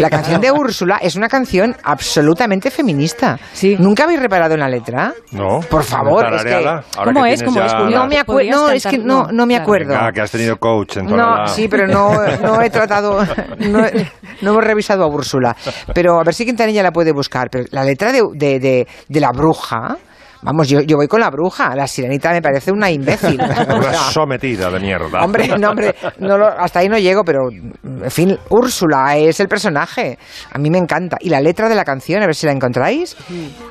La canción de Úrsula es una canción absolutamente feminista. ¿Nunca habéis reparado en la letra? No. Por favor, es que... ¿Cómo que es? ¿Cómo es, No me acuerdo. No, es que no, no me acuerdo. Venga, que has tenido coach en No, sí, pero no, no he tratado, no, he- no hemos revisado a Úrsula. Pero a ver si Quintanilla la puede buscar. Pero la letra de, de, de, de la bruja, vamos, yo, yo voy con la bruja. La sirenita me parece una imbécil. Una sometida de mierda. Hombre, no, hombre, no lo- hasta ahí no llego, pero en fin, Úrsula es el personaje. A mí me encanta. Y la letra de la canción, a ver si la encontráis.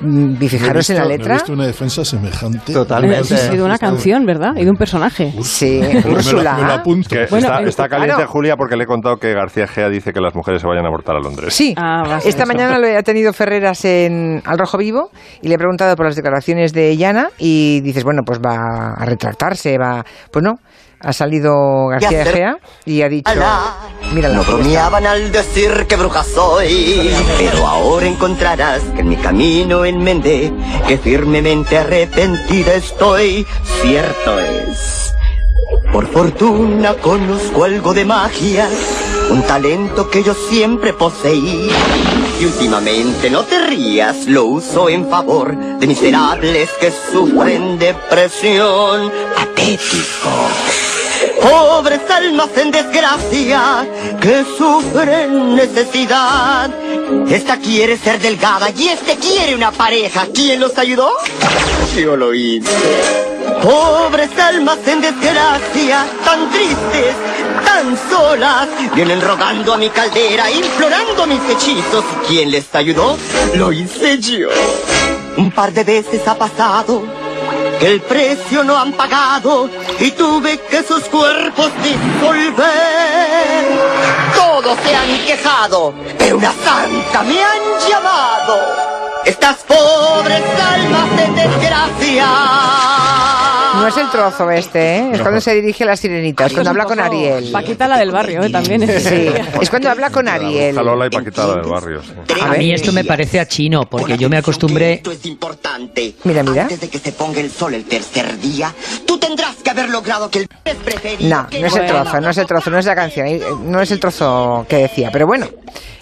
Mm, Y fijaros en la he letra. visto una defensa semejante. Sí, sí, de una canción, ¿verdad? Y de un personaje. Sí, Me lo- Úrsula. me lo apunto. Que Bueno, está, en- está caliente claro. Julia porque le he contado que García Gea dice que las mujeres se vayan a abortar a Londres. Sí, Ah, esta mañana lo ha tenido Ferreras en Al Rojo Vivo y le he preguntado por las declaraciones de Llana y dices, bueno, pues va a retractarse, va... Pues no, ha salido García hacer- Gea y ha dicho... Mírala, No bromeaban al decir que bruja soy, pero ahora encontrarás que en mi camino enmendé, que firmemente arrepentida estoy, cierto es. Por fortuna conozco algo de magia, un talento que yo siempre poseí. Y últimamente no te rías, lo uso en favor de miserables que sufren depresión. Patético. Pobres almas en desgracia que sufren necesidad. Esta quiere ser delgada y este quiere una pareja. ¿Quién los ayudó? Yo lo hice. Pobres almas en desgracia, tan tristes, solas, vienen rogando a mi caldera, implorando mis hechizos. ¿Quién les ayudó? Lo hice yo. Un par de veces ha pasado que el precio no han pagado y tuve que sus cuerpos disolver. Todos se han quejado, pero una santa me han llamado. Estas pobres almas en desgracia. No es el trozo este, ¿eh? Es cuando se dirige a la sirenita, es cuando habla con Ariel. Paquita la del barrio, ¿eh? También. Sí, es cuando habla con Ariel. Lola y Paquita del barrio. sí. A mí esto me parece a chino, porque yo me acostumbré... Esto es importante. Mira, mira. Antes de que se ponga el sol el tercer día, tú tendrás que haber logrado que el No, no es el trozo, no es el trozo, no es la canción, eh, no es el trozo que decía, pero bueno,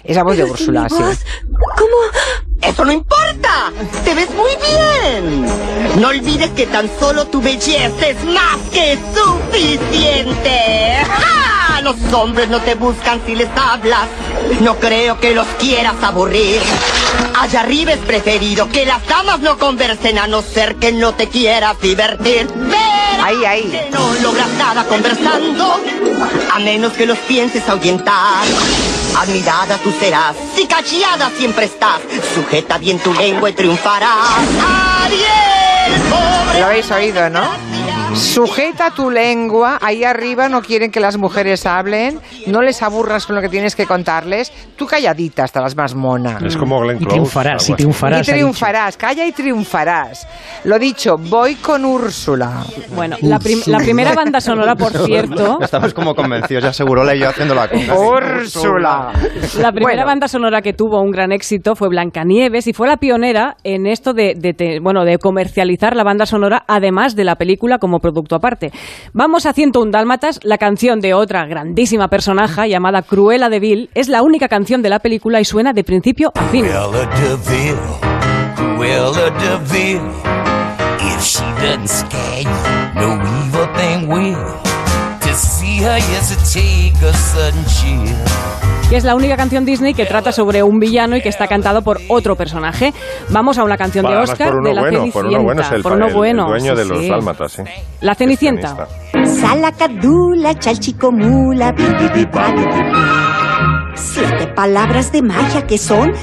es la voz de Úrsula, sí. ¿Cómo? ¡Eso no importa! ¡Te ves muy bien! No olvides que tan solo tu belleza es más que suficiente. ¡Ja! Los hombres no te buscan si les hablas. No creo que los quieras aburrir. Allá arriba es preferido que las damas no conversen a no ser que no te quieras divertir. Verás Ahí, ahí. que no logras nada conversando, a menos que los pienses ahuyentar. Admirada tú serás, si callada siempre estás, sujeta bien tu lengua y triunfarás. Ariel, Lo habéis oído, ¿no? Sujeta tu lengua, ahí arriba no quieren que las mujeres hablen, no les aburras con lo que tienes que contarles, tú calladita hasta las más monas. Es como Glenn Y Close. triunfarás, algo y triunfarás. Y triunfarás, calla y triunfarás. Lo dicho, voy con Úrsula. Bueno, la, prim- la primera banda sonora, por cierto, Estamos como convencidos, ya seguro y yo haciendo la conga. Úrsula. La primera Bueno. banda sonora que tuvo un gran éxito fue Blancanieves y fue la pionera en esto de, bueno, de comercializar la banda sonora además de la película como producto aparte. Vamos a 101 Dálmatas, la canción de otra grandísima personaje llamada Cruella de Vil es la única canción de la película y suena de principio a fin. Cruella de Vil, Cruella de Vil. If she doesn't scare you, no evil thing will. To see her, yes, it take a sudden chill. Que es la única canción Disney que trata sobre un villano y que está cantado por otro personaje. Vamos a una canción de Además, Oscar de la bueno, Cenicienta. por uno bueno es el, por uno el- el bueno, dueño sí, de los sí. dálmatas, sí. La Cenicienta. Salacadula, chalchicomula. Siete palabras de magia que son.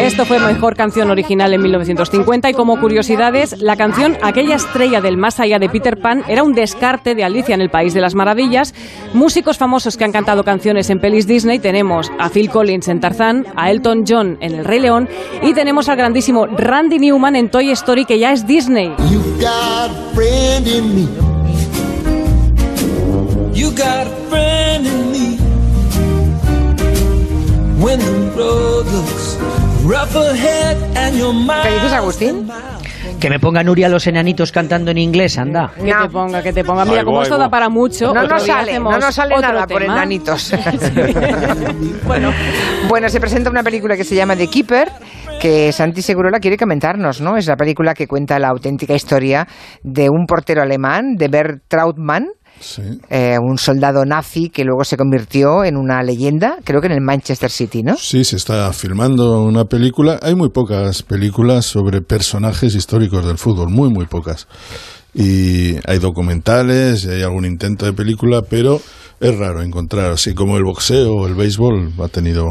Esto fue mejor canción original en 1950 y como curiosidades, la canción Aquella estrella del más allá de Peter Pan era un descarte de Alicia en el País de las Maravillas. Músicos famosos que han cantado canciones en pelis Disney tenemos a Phil Collins en Tarzán, a Elton John en El Rey León y tenemos al grandísimo Randy Newman en Toy Story que ya es Disney. You got a friend in me. You got a friend in me. ¿Qué dices, Agustín? Que me ponga Nuria los enanitos cantando en inglés, anda. Que te ponga, que te ponga. Mira, como voy, esto da para mucho. No nos sale, hacemos no nos sale otro nada por enanitos. bueno. bueno, se presenta una película que se llama The Keeper, que Santi Segurola quiere comentarnos, ¿no? Es la película que cuenta la auténtica historia de un portero alemán, de Bert Trautmann, Sí. eh, un soldado nazi que luego se convirtió en una leyenda, creo que en el Manchester City, ¿no? Sí, se está filmando una película. Hay muy pocas películas sobre personajes históricos del fútbol, muy, muy pocas. Y hay documentales, hay algún intento de película, pero es raro encontrar, así como el boxeo o el béisbol ha tenido,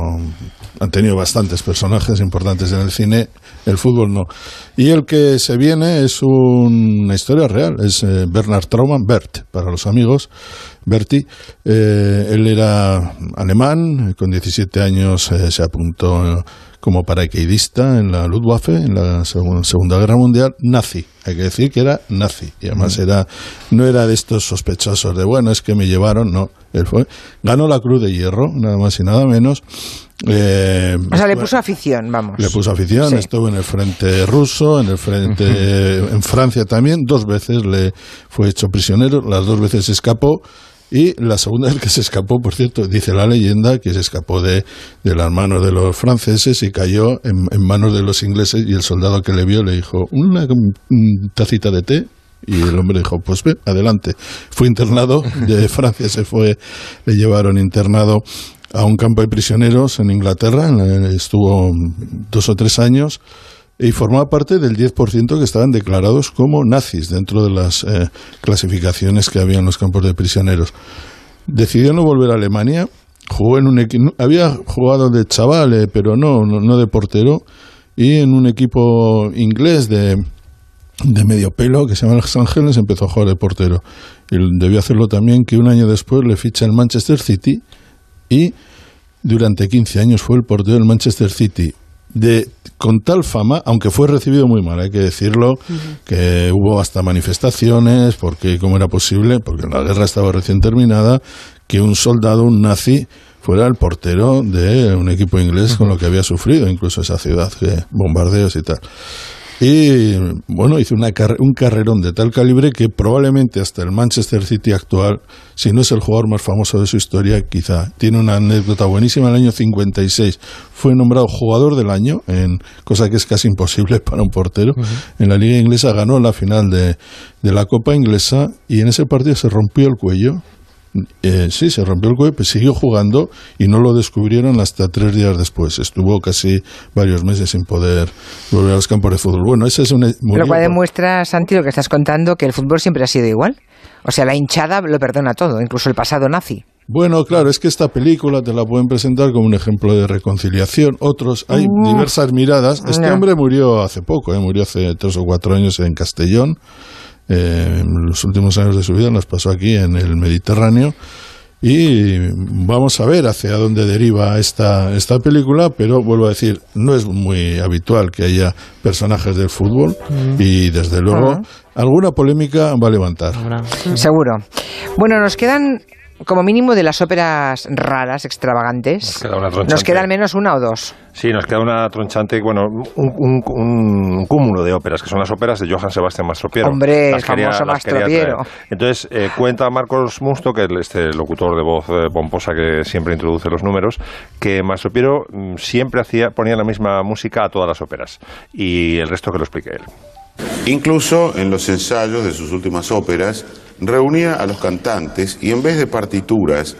han tenido bastantes personajes importantes en el cine, el fútbol no. Y el que se viene es una historia real, es eh, Bernard Traumann, Bert, para los amigos, Berti. Eh, él era alemán, con 17 años eh, se apuntó como paracaidista en la Luftwaffe, en la segun- Segunda Guerra Mundial, nazi. Hay que decir que era nazi. Y además era, no era de estos sospechosos de, bueno, es que me llevaron, no. Él fue, ganó la Cruz de Hierro, nada más y nada menos. Eh, O sea, le estuvo- puso afición, vamos. le puso afición, Sí. estuvo en el frente ruso, en el frente en Francia también, dos veces le fue hecho prisionero, las dos veces escapó y la segunda vez que se escapó, por cierto, dice la leyenda que se escapó de, de las manos de los franceses y cayó en, en manos de los ingleses y el soldado que le vio le dijo una mm, tacita de té y el hombre dijo, pues ve, adelante. Fue internado, de Francia se fue, le llevaron internado a un campo de prisioneros en Inglaterra, estuvo dos o tres años y formaba parte del 10% que estaban declarados como nazis dentro de las eh, clasificaciones que había en los campos de prisioneros. Decidió no volver a Alemania, jugó en un había jugado de chaval, eh, pero no, no, no de portero, y en un equipo inglés de, de medio pelo que se llama Los Ángeles empezó a jugar de portero. Y debió hacerlo también que un año después le ficha el Manchester City y durante 15 años fue el portero del Manchester City. De, con tal fama, aunque fue recibido muy mal, hay que decirlo, que hubo hasta manifestaciones, porque cómo era posible, porque la guerra estaba recién terminada, que un soldado, un nazi, fuera el portero de un equipo inglés con lo que había sufrido, incluso esa ciudad, que bombardeos y tal. Y bueno, hizo una un carrerón de tal calibre que probablemente hasta el Manchester City actual, si no es el jugador más famoso de su historia, quizá tiene una anécdota buenísima. En el año 56 fue nombrado jugador del año, en cosa que es casi imposible para un portero. En la liga inglesa ganó la final de, de la Copa inglesa y en ese partido se rompió el cuello. Eh, sí, se rompió el cuello, pues siguió jugando y no lo descubrieron hasta tres días después. Estuvo casi varios meses sin poder volver a los campos de fútbol. Bueno, ese es un... murió Lo cual demuestra, Santi, lo que estás contando, que el fútbol siempre ha sido igual. O sea, la hinchada lo perdona todo, incluso el pasado nazi. Bueno, claro, es que esta película te la pueden presentar como un ejemplo de reconciliación. Otros, hay diversas miradas. Este No. hombre murió hace poco, ¿eh? murió hace tres o cuatro años en Castellón. Eh, los últimos años de su vida los pasó aquí en el Mediterráneo. Y vamos a ver hacia dónde deriva esta, esta película, pero vuelvo a decir, no es muy habitual que haya personajes del fútbol Mm. y desde luego Ah. alguna polémica va a levantar. Seguro. Bueno, nos quedan como mínimo de las óperas raras, extravagantes. Nos queda una tronchante. Nos queda al menos una o dos. Sí, nos queda una tronchante, bueno, un, un- un cúmulo de óperas, que son las óperas de Johann Sebastian Mastropiero. Hombre, Las el famoso las quería Mastropiero. traer. Entonces, eh, cuenta Marcos Musto, que es este locutor de voz eh, pomposa que siempre introduce los números, que Mastropiero mm, siempre hacía, ponía la misma música a todas las óperas. Y el resto que lo explique él. Incluso en los ensayos de sus últimas óperas, reunía a los cantantes y en vez de partituras,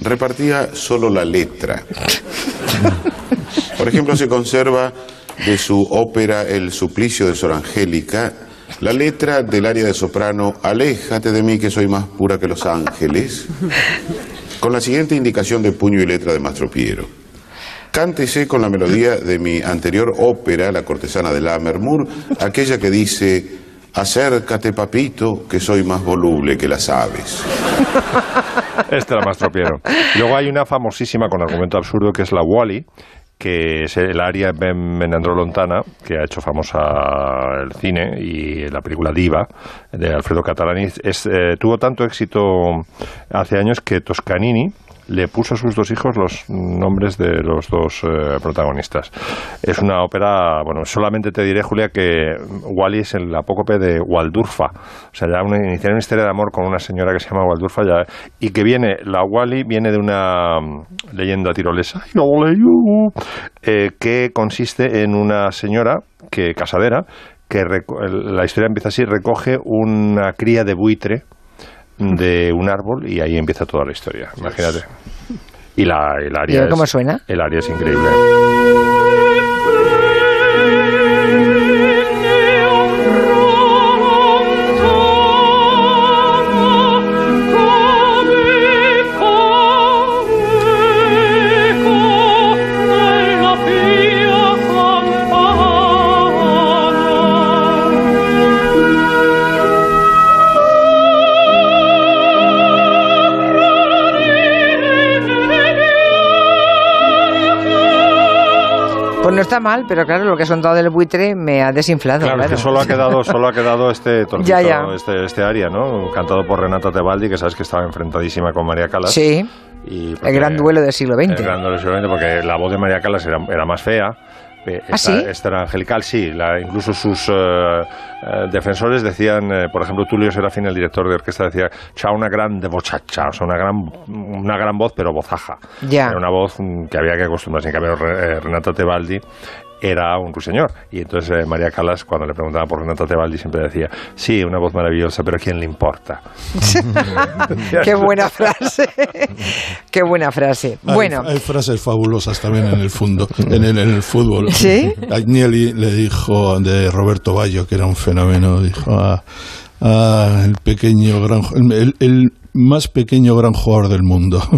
repartía solo la letra. Por ejemplo, se conserva de su ópera El suplicio de Sor Angélica la letra del área de soprano Aléjate de mí que soy más pura que los ángeles, con la siguiente indicación de puño y letra de Mastro Piero. Cántese con la melodía de mi anterior ópera, La cortesana de Lammermoor, aquella que dice, acércate papito, que soy más voluble que las aves. Este era Mastropiero. Y luego hay una famosísima con argumento absurdo que es la Wally, que es el área Ben Menandro Lontana, que ha hecho famosa el cine y la película Diva de Alfredo Catalani. Es, eh, tuvo tanto éxito hace años que Toscanini le puso a sus dos hijos los nombres de los dos eh, protagonistas. Es una ópera, bueno, solamente te diré, Julia, que Wally es el apócope de Waldurfa. O sea, ya una, iniciar una historia de amor con una señora que se llama Waldurfa ya, y que viene, la Wally viene de una mm, leyenda tirolesa, eh, que consiste en una señora que casadera que la historia empieza así, recoge una cría de buitre de un árbol y ahí empieza toda la historia, imagínate. Y la, el ¿Y área cómo es, suena? El área es increíble. Mal, pero claro, lo que has contado del buitre me ha desinflado. Claro, es que solo ha quedado, solo ha quedado este tornito, Ya, ya. este, este área, ¿no? Cantado por Renata Tebaldi, que sabes que estaba enfrentadísima con María Calas. Sí, Y el gran duelo del siglo El XX. gran duelo del siglo XX, porque la voz de María Calas era, era más fea. Eh, ¿Ah, esta, sí? esta era angelical, sí. La, incluso sus eh, defensores decían, por ejemplo, Tulio Serafín, el director de orquesta, decía, cha una grande vochacha, o sea, una gran, una gran voz, pero vozaja. Ya. Era una voz mm, que había que acostumbrarse. En cambio, Re- Renato Tebaldi era un ruiseñor. Y entonces eh, María Calas, cuando le preguntaba por Renato Tebaldi, siempre decía, sí, una voz maravillosa, pero ¿a quién le importa? Qué buena frase. Qué buena frase. Hay- Bueno, hay, frases fabulosas también en el fondo, en el, en el fútbol. ¿Sí? Agnelli le dijo de Roberto Baggio, que era un fenómeno, dijo a, a el pequeño gran, el, el más pequeño gran jugador del mundo.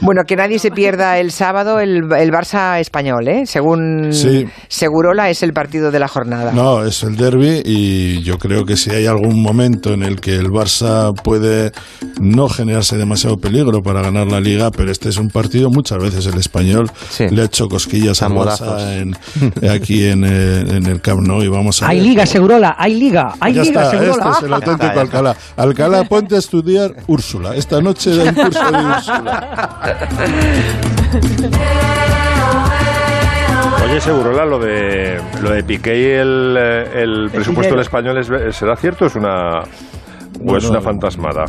bueno, que nadie se pierda el sábado el, el Barça español, ¿eh? Según Sí. Segurola es el partido de la jornada. No, es el derby y yo creo que si hay algún momento en el que el Barça puede no generarse demasiado peligro para ganar la liga, pero este es un partido, muchas veces el español le ha hecho cosquillas al Zamodazos. Barça en- aquí en, eh, en el Camp Nou y vamos a Hay ver. liga, Segurola, hay liga, hay Ya liga, está, Segurola. este es el auténtico Ya está, ya Alcalá. Ponte a estudiar Úrsula. Esta noche da un curso de Úrsula. Oye, Segurola, lo de, lo de Piqué y el, eh, el presupuesto del español, es, ¿será cierto es una, o es Bueno, una fantasmada?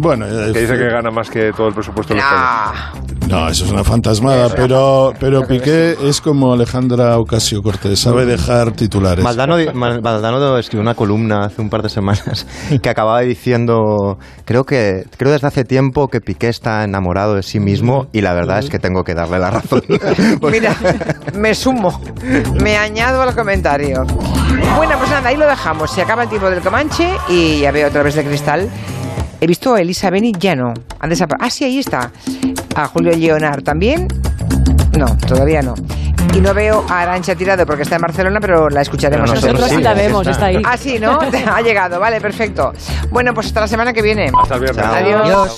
Bueno, eh, Que dice que gana más que todo el presupuesto español. No, eso es una fantasmada, pero, pero Piqué es como Alejandra Ocasio Cortés, sabe dejar titulares. Maldano, escribió una columna hace un par de semanas que acababa diciendo, creo que creo desde hace tiempo que Piqué está enamorado de sí mismo y la verdad es que tengo que darle la razón. Mira, me sumo, me añado al comentario. Bueno, pues nada, ahí lo dejamos. Se acaba el tiempo del Comanche y ya veo otra vez de cristal. He visto a Elisa Beni, ya no. Ha desapare- Ah, sí, ahí está. A Julio Leonard también. No, todavía no. Y no veo a Arancha Tirado porque está en Barcelona, pero la escucharemos. Pero nosotros sí la vemos, está ahí. Ah, sí, ¿no? ha llegado, vale, perfecto. Bueno, pues hasta la semana que viene. Hasta el viernes. Adiós.